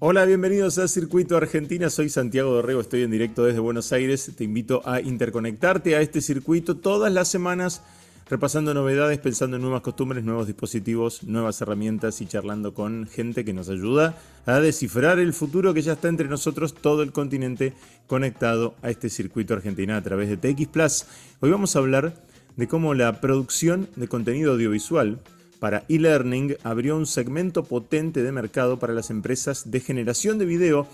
Hola, bienvenidos a Circuito Argentina. Soy Santiago Dorrego, estoy en directo desde Buenos Aires. Te invito a interconectarte a este circuito todas las semanas, repasando novedades, pensando en nuevas costumbres, nuevos dispositivos, nuevas herramientas y charlando con gente que nos ayuda a descifrar el futuro que ya está entre nosotros, todo el continente conectado a este circuito Argentina a través de TX Plus. Hoy vamos a hablar de cómo la producción de contenido audiovisual para e-learning abrió un segmento potente de mercado para las empresas de generación de video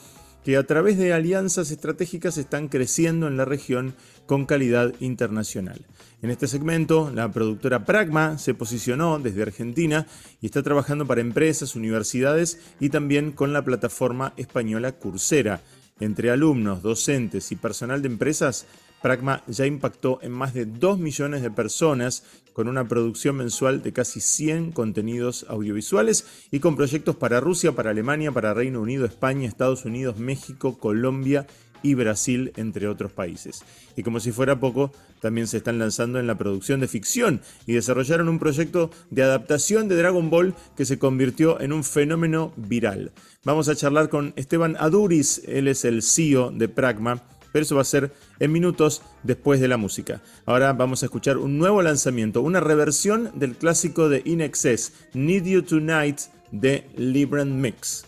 que a través de alianzas estratégicas están creciendo en la región con calidad internacional. En este segmento, la productora Pragma se posicionó desde Argentina y está trabajando para empresas, universidades y también con la plataforma española Coursera. Entre alumnos, docentes y personal de empresas, Pragma ya impactó en más de 2 millones de personas con una producción mensual de casi 100 contenidos audiovisuales y con proyectos para Rusia, para Alemania, para Reino Unido, España, Estados Unidos, México, Colombia y Brasil, entre otros países. Y como si fuera poco, también se están lanzando en la producción de ficción y desarrollaron un proyecto de adaptación de Dragon Ball que se convirtió en un fenómeno viral. Vamos a charlar con Esteban Aduris, él es el CEO de Pragma pero eso va a ser en minutos después de la música. Ahora vamos a escuchar un nuevo lanzamiento, una reversión del clásico de In Need You Tonight de Libran Mix.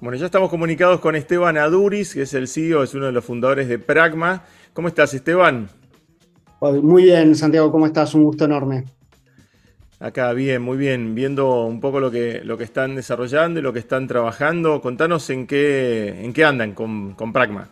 Bueno, ya estamos comunicados con Esteban Aduris, que es el CEO, es uno de los fundadores de Pragma. ¿Cómo estás, Esteban? Muy bien, Santiago, ¿cómo estás? Un gusto enorme. Acá, bien, muy bien, viendo un poco lo que, lo que están desarrollando y lo que están trabajando. Contanos en qué, en qué andan con, Pragma.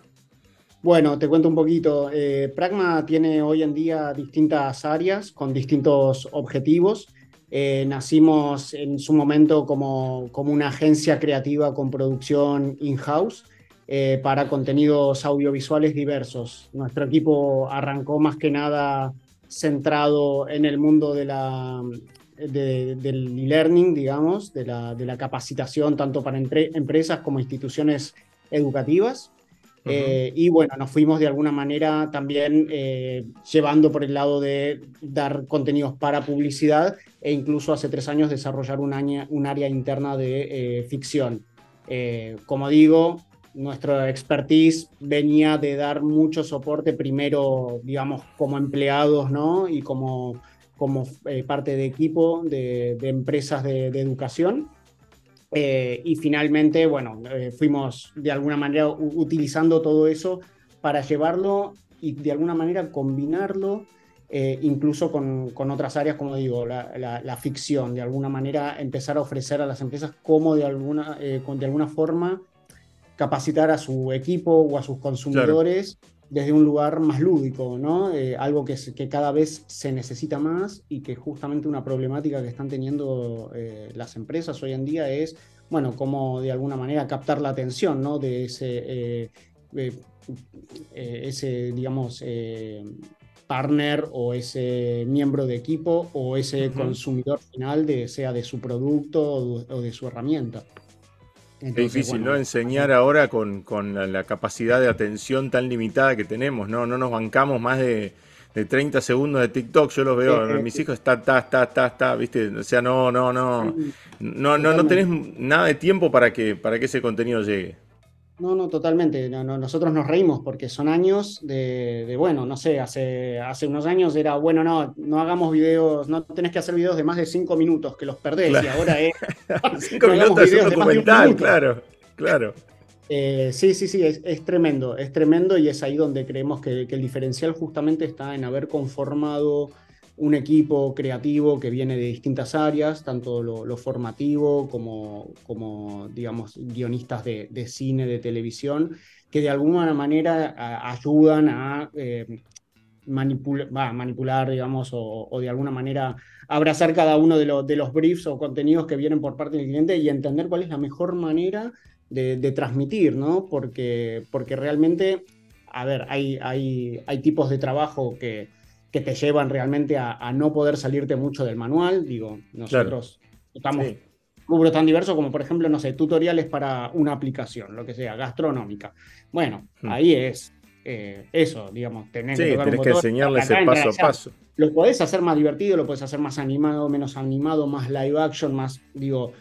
Bueno, te cuento un poquito. Eh, Pragma tiene hoy en día distintas áreas con distintos objetivos. Eh, nacimos en su momento como, como, una agencia creativa con producción in-house eh, para contenidos audiovisuales diversos. Nuestro equipo arrancó más que nada centrado en el mundo de la, del e-learning, digamos, de la, de la, capacitación tanto para empresas como instituciones educativas. Eh, y bueno, nos fuimos de alguna manera también eh, llevando por el lado de dar contenidos para publicidad e incluso hace tres años desarrollar un, un área interna de eh, ficción. como digo, nuestra expertise venía de dar mucho soporte primero, digamos, como empleados, ¿no? Y como como eh, parte de equipo de, empresas de, educación. Eh, y finalmente, bueno, eh, fuimos de alguna manera utilizando todo eso para llevarlo y de alguna manera combinarlo incluso con, con, otras áreas, como digo, la, la, ficción, de alguna manera empezar a ofrecer a las empresas cómo de alguna, con, de alguna forma capacitar a su equipo o a sus consumidores desde un lugar más lúdico, ¿no? Eh, algo que, que, cada vez se necesita más y que justamente una problemática que están teniendo eh, las empresas hoy en día es, bueno, cómo de alguna manera captar la atención, ¿no? De ese, eh, ese digamos, partner o ese miembro de equipo o ese consumidor final, de, sea de su producto o de su herramienta es difícil, ¿no? Enseñar ahora con, la, capacidad de atención tan limitada que tenemos, ¿no? No nos bancamos más de, 30 segundos de TikTok. Yo los veo, mis hijos está, está, está, está, está, ¿viste? O sea, no, no, no. No, no, no tenés nada de tiempo para que, para que ese contenido llegue. No, no, totalmente. nosotros nos reímos porque son años de, bueno, no sé, hace, hace unos años era, bueno, no, no hagamos videos, no tenés que hacer videos de más de cinco minutos, que los perdés, y ahora es... cinco minutos es un documental, claro, claro. Eh, sí, sí, sí, es, tremendo, es tremendo y es ahí donde creemos que, que el diferencial justamente está en haber conformado un equipo creativo que viene de distintas áreas, tanto lo, formativo como, digamos, guionistas de, cine, de televisión, que de alguna manera ayudan a eh, manipular, digamos, o, de alguna manera abrazar cada uno de, de, los briefs o contenidos que vienen por parte del cliente y entender cuál es la mejor manera de, transmitir, ¿no? Porque, porque realmente, a ver, hay, hay, hay tipos de trabajo que que te llevan realmente a, no poder salirte mucho del manual. Digo, nosotros estamos sí. rubros tan diversos como, por ejemplo, no sé, tutoriales para una aplicación, lo que sea, gastronómica. Bueno, hmm. ahí es eh, eso, digamos, tener sí, que tenés que enseñarles el paso a paso. Lo podés hacer más divertido, lo podés hacer más animado, menos animado, más live action, más, digo,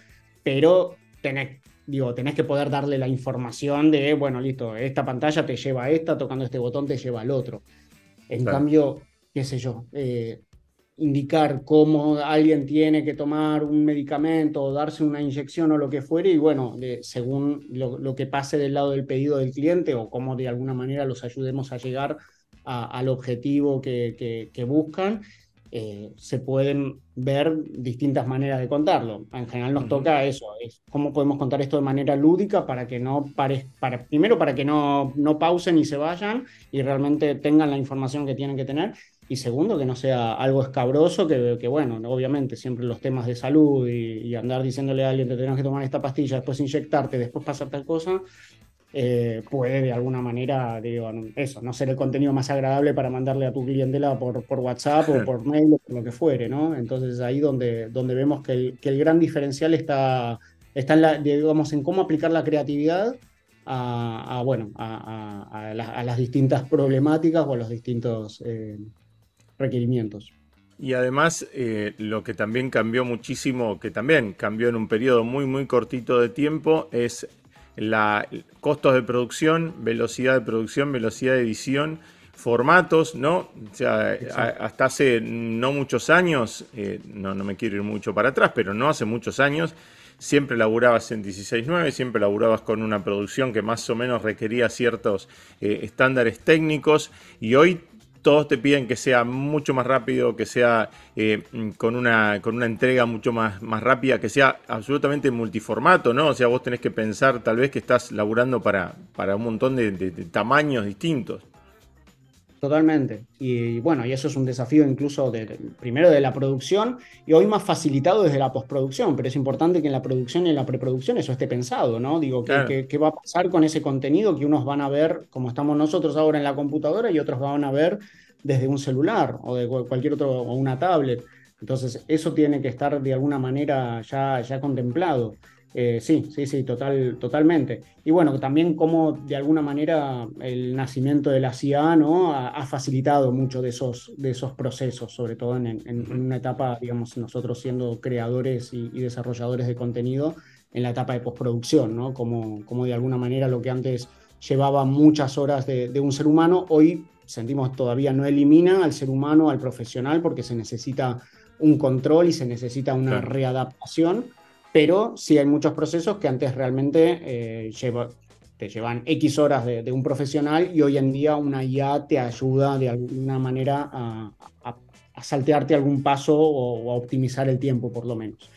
pero tenés, digo, tenés que poder darle la información de, bueno, listo, esta pantalla te lleva a esta, tocando este botón te lleva al otro. En cambio, qué sé yo, eh, indicar cómo alguien tiene que tomar un medicamento o darse una inyección o lo que fuere, y bueno, según lo, que pase del lado del pedido del cliente o cómo de alguna manera los ayudemos a llegar al objetivo que, que, buscan, eh, se pueden ver distintas maneras de contarlo. En general nos toca eso, es cómo podemos contar esto de manera lúdica para que no pare, para, primero para que no, no pausen y se vayan y realmente tengan la información que tienen que tener y segundo, que no sea algo escabroso, que, que bueno, obviamente siempre los temas de salud y, andar diciéndole a alguien que tenés que tomar esta pastilla, después inyectarte, después pasar tal cosa, eh, puede de alguna manera, digo, eso, no ser el contenido más agradable para mandarle a tu clientela por, por WhatsApp o por mail o por lo que fuere, ¿no? Entonces ahí donde, donde vemos que el, que el gran diferencial está, está en, la, digamos, en cómo aplicar la creatividad a, bueno, a, a, las distintas problemáticas o a los distintos... Eh, requerimientos. Y además, eh, lo que también cambió muchísimo, que también cambió en un periodo muy, muy cortito de tiempo, es la costos de producción, velocidad de producción, velocidad de edición, formatos, ¿no? O sea, hasta hace no muchos años, eh, no, no me quiero ir mucho para atrás, pero no hace muchos años, siempre laburabas en 16.9, siempre laburabas con una producción que más o menos requería ciertos eh, estándares técnicos y hoy todos te piden que sea mucho más rápido, que sea eh, con, una, con una entrega mucho más, más rápida, que sea absolutamente multiformato, ¿no? O sea, vos tenés que pensar tal vez que estás laburando para, para un montón de, tamaños distintos. Totalmente. Y, bueno, y eso es un desafío incluso de, primero de la producción y hoy más facilitado desde la postproducción, pero es importante que en la producción y en la preproducción eso esté pensado, ¿no? Digo, ¿qué, qué, va a pasar con ese contenido que unos van a ver como estamos nosotros ahora en la computadora y otros van a ver desde un celular o de cualquier otro o una tablet? Entonces, eso tiene que estar de alguna manera ya, ya contemplado. Eh, sí, sí, sí, total, totalmente. Y bueno, también como de alguna manera el nacimiento de la CIA ¿no? ha, facilitado mucho de esos, de esos procesos, sobre todo en, una etapa, digamos, nosotros siendo creadores y, desarrolladores de contenido, en la etapa de postproducción, ¿no? Como, como de alguna manera lo que antes llevaba muchas horas de, de un ser humano, hoy sentimos todavía no elimina al ser humano, al profesional, porque se necesita un control y se necesita una readaptación pero sí hay muchos procesos que antes realmente eh, te llevan X horas de, un profesional y hoy en día una IA te ayuda de alguna manera a, saltearte algún paso o, a optimizar el tiempo por lo menos.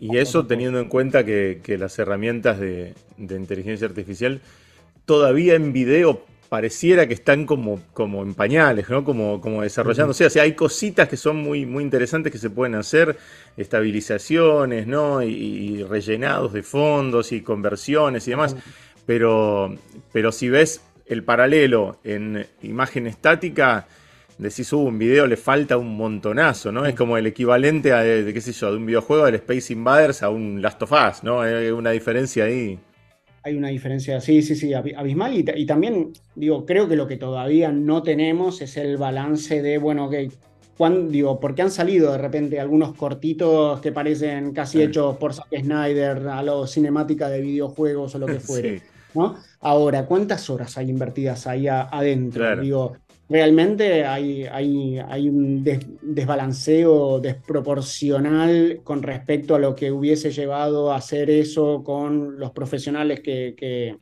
y, eso teniendo en cuenta que, las herramientas de, de, inteligencia artificial todavía en video pareciera que están como, como en pañales, ¿no? Como, como desarrollándose. O sea, hay cositas que son muy, muy interesantes que se pueden hacer, estabilizaciones, ¿no? Y, rellenados de fondos y conversiones y demás. Pero, pero si ves el paralelo en imagen estática, decís, uh, un video le falta un montonazo, ¿no? Es como el equivalente a, de, qué sé yo, de un videojuego del Space Invaders a un Last of Us, ¿no? Hay una diferencia ahí hay una diferencia, sí, sí, sí, abismal. Y, también, digo, creo que lo que todavía no tenemos es el balance de, bueno, ok, ¿cuán, digo, ¿por qué han salido de repente algunos cortitos que parecen casi hechos por Zack Snyder a lo cinemática de videojuegos o lo que fuere? ¿no? Ahora, ¿cuántas horas hay invertidas ahí adentro? Digo, realmente hay, hay, hay un desbalanceo desproporcional con respecto a lo que hubiese llevado a hacer eso con los profesionales que,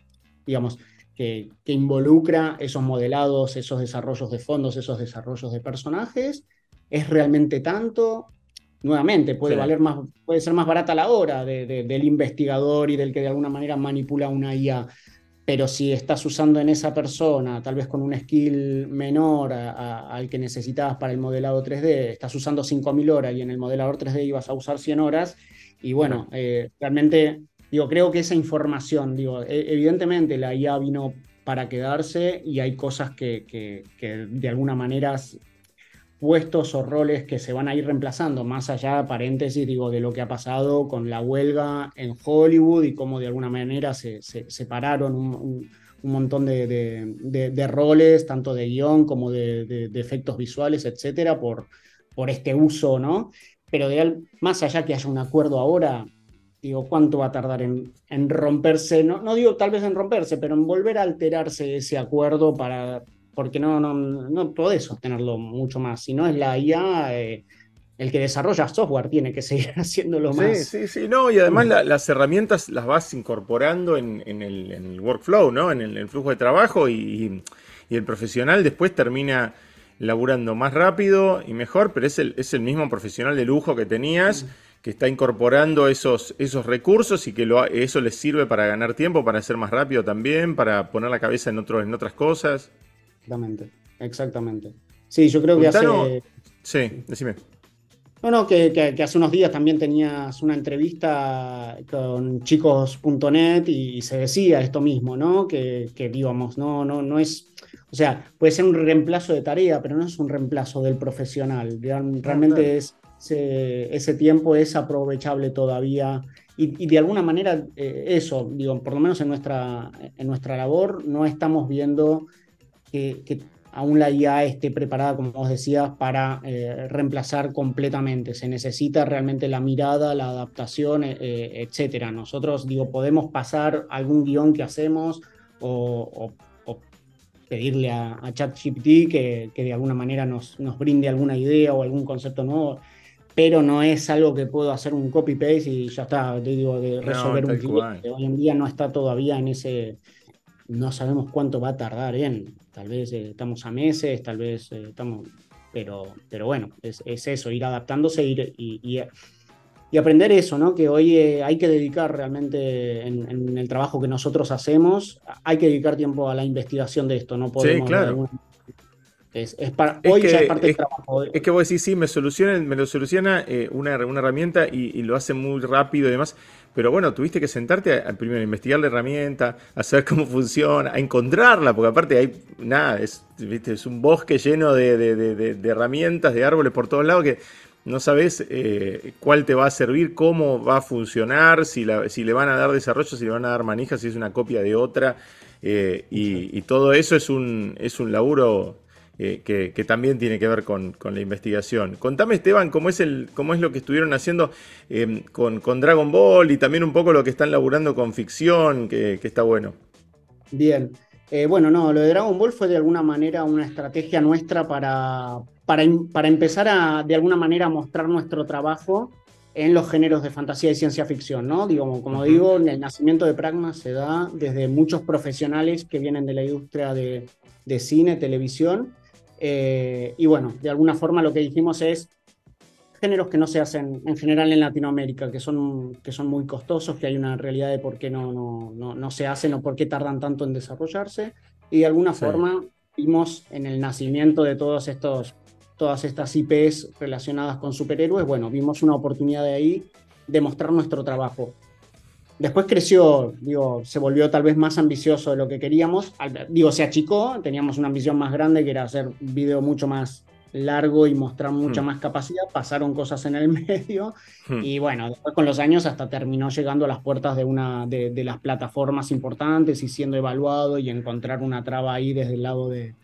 digamos, que, involucra esos modelados, esos desarrollos de fondos, esos desarrollos de personajes. ¿Es realmente tanto? Nuevamente, puede, valer más, puede ser más barata la hora del investigador y del que de alguna manera manipula una IA pero si estás usando en esa persona, tal vez con un skill menor al que necesitabas para el modelado 3D, estás usando 5.000 horas y en el modelador 3D ibas a usar 100 horas, y bueno, eh, realmente, digo, creo que esa información, digo, e, evidentemente la IA vino para quedarse y hay cosas que, que, que de alguna manera puestos o roles que se van a ir reemplazando, más allá, paréntesis, digo, de lo que ha pasado con la huelga en Hollywood y cómo de alguna manera se, separaron un, montón de, roles, tanto de guion como de, efectos visuales, etcétera, por, por este uso, ¿no? Pero más allá que haya un acuerdo ahora, digo, ¿cuánto va a tardar en, romperse? No digo tal vez en romperse, pero en volver a alterarse ese acuerdo para, porque no, no, no podés sostenerlo mucho más. Si no es la IA, eh, el que desarrolla software tiene que seguir haciéndolo más. Sí, sí, sí, no, y además las herramientas las vas incorporando en, el, workflow, ¿no? En el, flujo de trabajo y, el profesional después termina laburando más rápido y mejor, pero es el, es el mismo profesional de lujo que tenías. que está incorporando esos, esos recursos y que lo, eso les sirve para ganar tiempo, para ser más rápido también, para poner la cabeza en, otro, en otras cosas. Exactamente, exactamente. Sí, yo creo que hace... Sí, decime. No, no, que, hace unos días también tenías una entrevista con chicos.net y, se decía esto mismo, ¿no? Que, que digamos, no, no, no es, o sea, puede ser un reemplazo de tarea, pero no es un reemplazo del profesional. Realmente es, ese, tiempo es aprovechable todavía y, de alguna manera eh, eso, digo, por lo menos en nuestra, en nuestra labor no estamos viendo que, aún la IA esté preparada, como vos decías, para eh, reemplazar completamente. Se necesita realmente la mirada, la adaptación, eh, eh, etcétera. Nosotros, digo, podemos pasar algún guion que hacemos o, pedirle a, ChatGPT que, que, de alguna manera nos, nos brinde alguna idea o algún concepto nuevo pero no es algo que puedo hacer un copy-paste y ya está, te digo, de resolver un cliente. Hoy en día no está todavía en ese, no sabemos cuánto va a tardar en, tal vez eh, estamos a meses, tal vez eh, estamos, pero, pero bueno, es, eso, ir adaptándose ir, y, y, aprender eso, ¿no? Que hoy eh, hay que dedicar realmente en, el trabajo que nosotros hacemos, hay que dedicar tiempo a la investigación de esto, no podemos... Sí, claro. Es, para, hoy ya es parte del trabajo. Es que vos decís, sí, me, me lo soluciona una, una, herramienta y, y, lo hace muy rápido y demás. Pero bueno, tuviste que sentarte a, primero a investigar la herramienta, a saber cómo funciona, a encontrarla, porque aparte hay nada, es, ¿viste? es un bosque lleno de, herramientas, de árboles por todos lados que no sabes eh, cuál te va a servir, cómo va a funcionar, si, si, le van a dar desarrollo, si le van a dar manija, si es una copia de otra. Eh, y, y, todo eso es un, es un laburo eh, que, también tiene que ver con, la investigación. Contame, Esteban, cómo es, el, cómo es lo que estuvieron haciendo em, con, Dragon Ball y también un poco lo que están laburando con ficción, que, está bueno. Bien. Eh, bueno, no, lo de Dragon Ball fue de alguna manera una estrategia nuestra para, para, para empezar a, de alguna manera, mostrar nuestro trabajo en los géneros de fantasía y ciencia ficción, ¿no? Digo, como digo, el nacimiento de Pragma se da desde muchos profesionales que vienen de la industria de, de cine, televisión, eh, y bueno, de alguna forma lo que dijimos es géneros que no se hacen en general en Latinoamérica, que son, que son muy costosos, que hay una realidad de por qué no, no, no, se hacen o por qué tardan tanto en desarrollarse. Y de alguna forma vimos en el nacimiento de todos estos, todas estas IPs relacionadas con superhéroes, bueno, vimos una oportunidad de ahí de mostrar nuestro trabajo. Después creció, digo, se volvió tal vez más ambicioso de lo que queríamos. Digo, se achicó, teníamos una ambición más grande que era hacer video mucho más largo y mostrar mucha hmm. más capacidad. Pasaron cosas en el medio hmm. y bueno, después con los años hasta terminó llegando a las puertas de una de, las plataformas importantes y siendo evaluado y encontrar una traba ahí desde el lado de,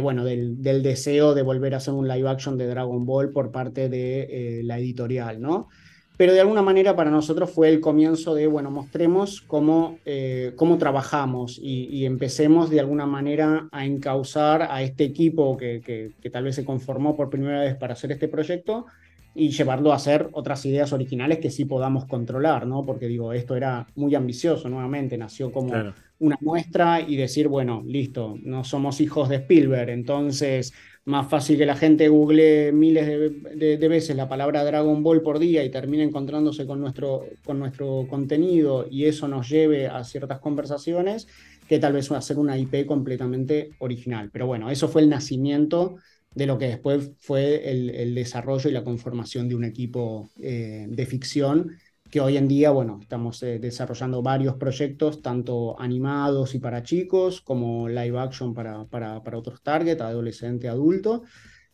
bueno, del, deseo de volver a hacer un live action de Dragon Ball por parte de eh, la editorial, ¿no? Pero de alguna manera para nosotros fue el comienzo de, bueno, mostremos cómo, eh, cómo trabajamos y, empecemos de alguna manera a encauzar a este equipo que, que, tal vez se conformó por primera vez para hacer este proyecto y llevarlo a hacer otras ideas originales que sí podamos controlar, ¿no? Porque digo, esto era muy ambicioso, nuevamente, nació como una muestra y decir, bueno, listo, no somos hijos de Spielberg, entonces más fácil que la gente google miles de, veces la palabra Dragon Ball por día y termine encontrándose con nuestro, con nuestro contenido y eso nos lleve a ciertas conversaciones que tal vez hacer una IP completamente original. Pero bueno, eso fue el nacimiento de lo que después fue el, desarrollo y la conformación de un equipo eh, de ficción que hoy en día, bueno, estamos eh, desarrollando varios proyectos, tanto animados y para chicos, como live action para, para, otros target, adolescente, adulto.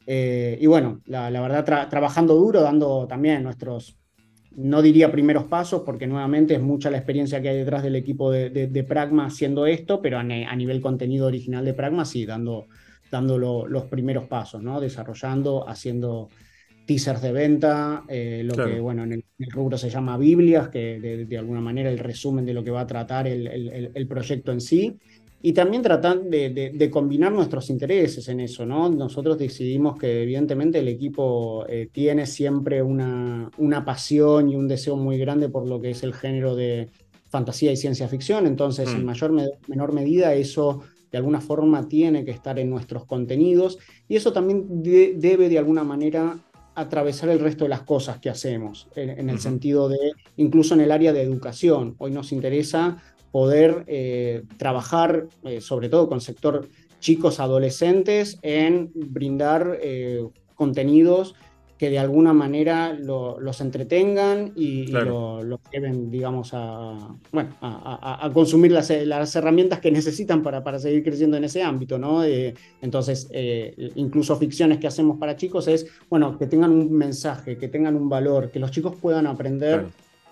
Eh, y bueno, la, verdad, trabajando duro, dando también nuestros, no diría primeros pasos, porque nuevamente es mucha la experiencia que hay detrás del equipo de, de, Pragma haciendo esto, pero a, a, nivel contenido original de Pragma, sí, dando, dando los primeros pasos, ¿no? Desarrollando, haciendo teasers de venta, eh, lo que bueno, en el, rubro se llama Biblias, que de, alguna manera el resumen de lo que va a tratar el, proyecto en sí. Y también tratar de, combinar nuestros intereses en eso, ¿no? Nosotros decidimos que evidentemente el equipo eh, tiene siempre una, una pasión y un deseo muy grande por lo que es el género de fantasía y ciencia ficción, entonces en mm. mayor menor medida eso de alguna forma tiene que estar en nuestros contenidos y eso también debe de alguna manera atravesar el resto de las cosas que hacemos, en, el sentido de, incluso en el área de educación. Hoy nos interesa poder eh, trabajar, eh, sobre todo con sector chicos adolescentes, en brindar eh, contenidos que de alguna manera los entretengan y, lo, lleven, digamos, a, bueno, a, consumir las, herramientas que necesitan para, para seguir creciendo en ese ámbito, ¿no? Eh, entonces, eh, incluso ficciones que hacemos para chicos es, bueno, que tengan un mensaje, que tengan un valor, que los chicos puedan aprender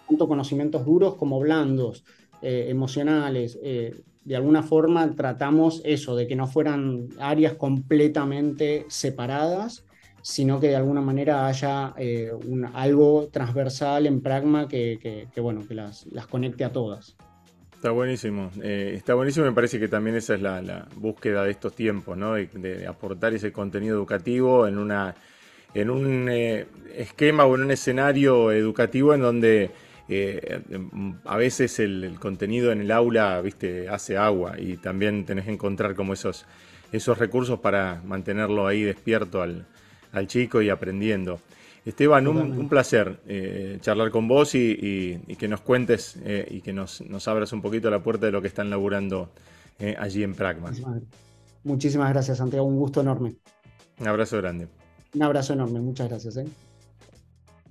tanto conocimientos duros como blandos, eh, emocionales. de alguna forma tratamos eso, de que no fueran áreas completamente separadas, sino que de alguna manera haya eh, algo transversal en Pragma que, bueno, que las, conecte a todas. Está buenísimo. Eh, está buenísimo. Me parece que también esa es la, búsqueda de estos tiempos, ¿no? De, aportar ese contenido educativo en una en un eh, esquema o en un escenario educativo en donde a veces el, el, contenido en el aula, viste, hace agua y también tenés que encontrar como esos esos recursos para mantenerlo ahí despierto al, al chico y aprendiendo. Esteban, un, placer eh, charlar con vos y, que nos cuentes eh, y que nos, abras un poquito la puerta de lo que están laburando eh, allí en Pragma. Muchísimas gracias, Santiago. Un gusto enorme. Un abrazo grande. Un abrazo enorme. Muchas gracias.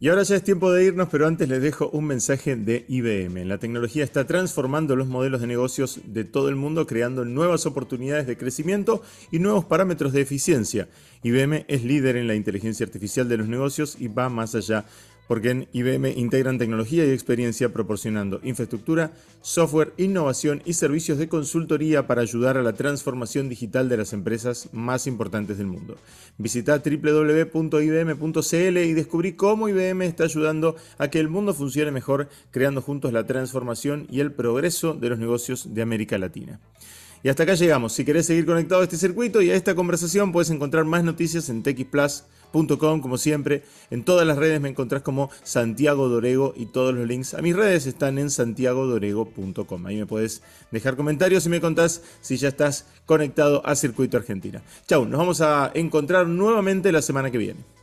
Y ahora ya es tiempo de irnos, pero antes les dejo un mensaje de IBM. La tecnología está transformando los modelos de negocios de todo el mundo, creando nuevas oportunidades de crecimiento y nuevos parámetros de eficiencia. IBM es líder en la inteligencia artificial de los negocios y va más allá porque en IBM integran tecnología y experiencia proporcionando infraestructura, software, innovación y servicios de consultoría para ayudar a la transformación digital de las empresas más importantes del mundo. Visita www.ibm.cl y descubrí cómo IBM está ayudando a que el mundo funcione mejor, creando juntos la transformación y el progreso de los negocios de América Latina. Y hasta acá llegamos. Si querés seguir conectado a este circuito y a esta conversación, puedes encontrar más noticias en txplus.com, como siempre. En todas las redes me encontrás como Santiago Dorego y todos los links a mis redes están en santiagodorego.com. Ahí me puedes dejar comentarios y me contás si ya estás conectado a Circuito Argentina. Chau, nos vamos a encontrar nuevamente la semana que viene.